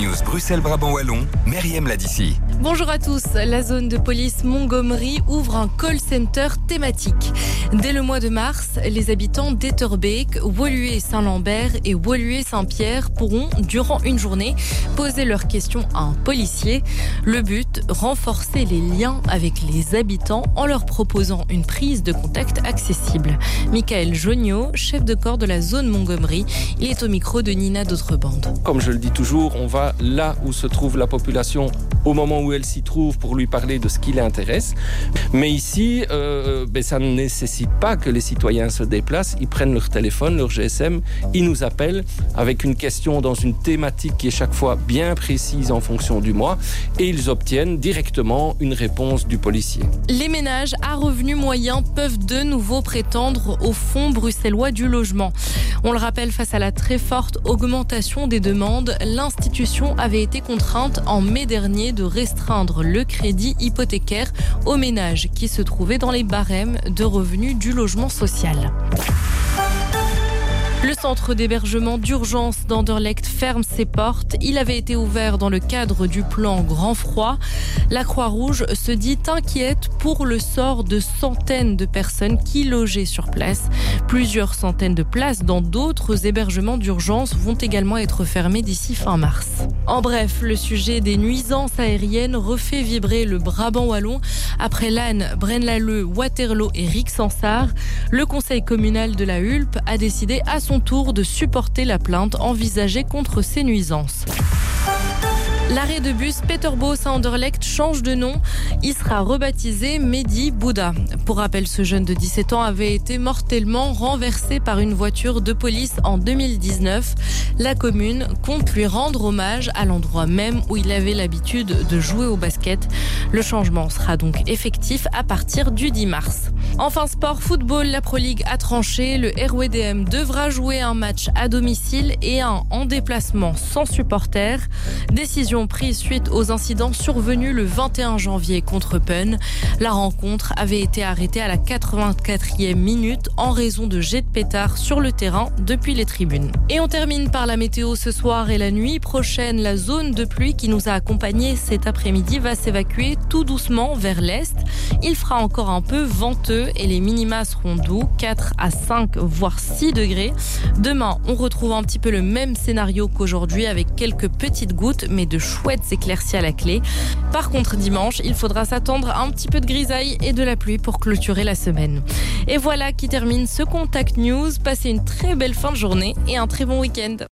News Bruxelles-Brabant Wallon, Meriem l'a d'ici. Bonjour à tous. La zone de police Montgomery ouvre un call center thématique. Dès le mois de mars, les habitants d'Etterbeek, Woluwe-Saint-Lambert et Woluwe-Saint-Pierre pourront, durant une journée, poser leurs questions à un policier. Le but, renforcer les liens avec les habitants en leur proposant une prise de contact accessible. Michael Jognot, chef de corps de la zone Montgomery, il est au micro de Nina D'autrebande. Comme je le dis toujours, on va là où se trouve la population au moment où elle s'y trouve pour lui parler de ce qui l'intéresse. Mais ici, euh, ben, ça ne nécessite pas que les citoyens se déplacent. Ils prennent leur téléphone, leur GSM, ils nous appellent avec une question dans une thématique qui est chaque fois bien précise en fonction du mois et ils obtiennent directement une réponse du policier. Les ménages à revenus moyens peuvent de nouveau prétendre au fonds bruxellois du logement. On le rappelle, face à la très forte augmentation des demandes, l'institution avait été contrainte en mai dernier de restreindre le crédit hypothécaire aux ménages qui se trouvaient dans les barèmes de revenus du logement social. Le centre d'hébergement d'urgence d'Anderlecht ferme ses portes. Il avait été ouvert dans le cadre du plan Grand Froid. La Croix-Rouge se dit inquiète pour le sort de centaines de personnes qui logeaient sur place. Plusieurs centaines de places dans d'autres hébergements d'urgence vont également être fermées d'ici fin mars. En bref, le sujet des nuisances aériennes refait vibrer le Brabant wallon après l'Anne, Braine-l'Alleud, Waterloo et Rixensart. Le conseil communal de la Hulpe a décidé à tour de supporter la plainte envisagée contre ces nuisances. L'arrêt de bus Peterbos à change de nom. Il sera rebaptisé Mehdi Bouddha. Pour rappel, ce jeune de 17 ans avait été mortellement renversé par une voiture de police en 2019. La commune compte lui rendre hommage à l'endroit même où il avait l'habitude de jouer au basket. Le changement sera donc effectif à partir du 10 mars. Enfin, sport football, la Pro League a tranché. Le RWDM devra jouer un match à domicile et un en déplacement sans supporters. Décision prise suite aux incidents survenus le 21 janvier contre Penn. La rencontre avait été arrêtée à la 84e minute en raison de jets de pétards sur le terrain depuis les tribunes. Et on termine par la météo ce soir et la nuit prochaine. La zone de pluie qui nous a accompagnés cet après-midi va s'évacuer tout doucement vers l'est. Il fera encore un peu venteux et les minima seront doux, 4 à 5 voire 6 degrés. Demain, on retrouve un petit peu le même scénario qu'aujourd'hui avec quelques petites gouttes mais de chouettes éclaircies à la clé. Par contre, dimanche, il faudra s'attendre à un petit peu de grisaille et de la pluie pour clôturer la semaine. Et voilà qui termine ce Contact News. Passez une très belle fin de journée et un très bon week-end.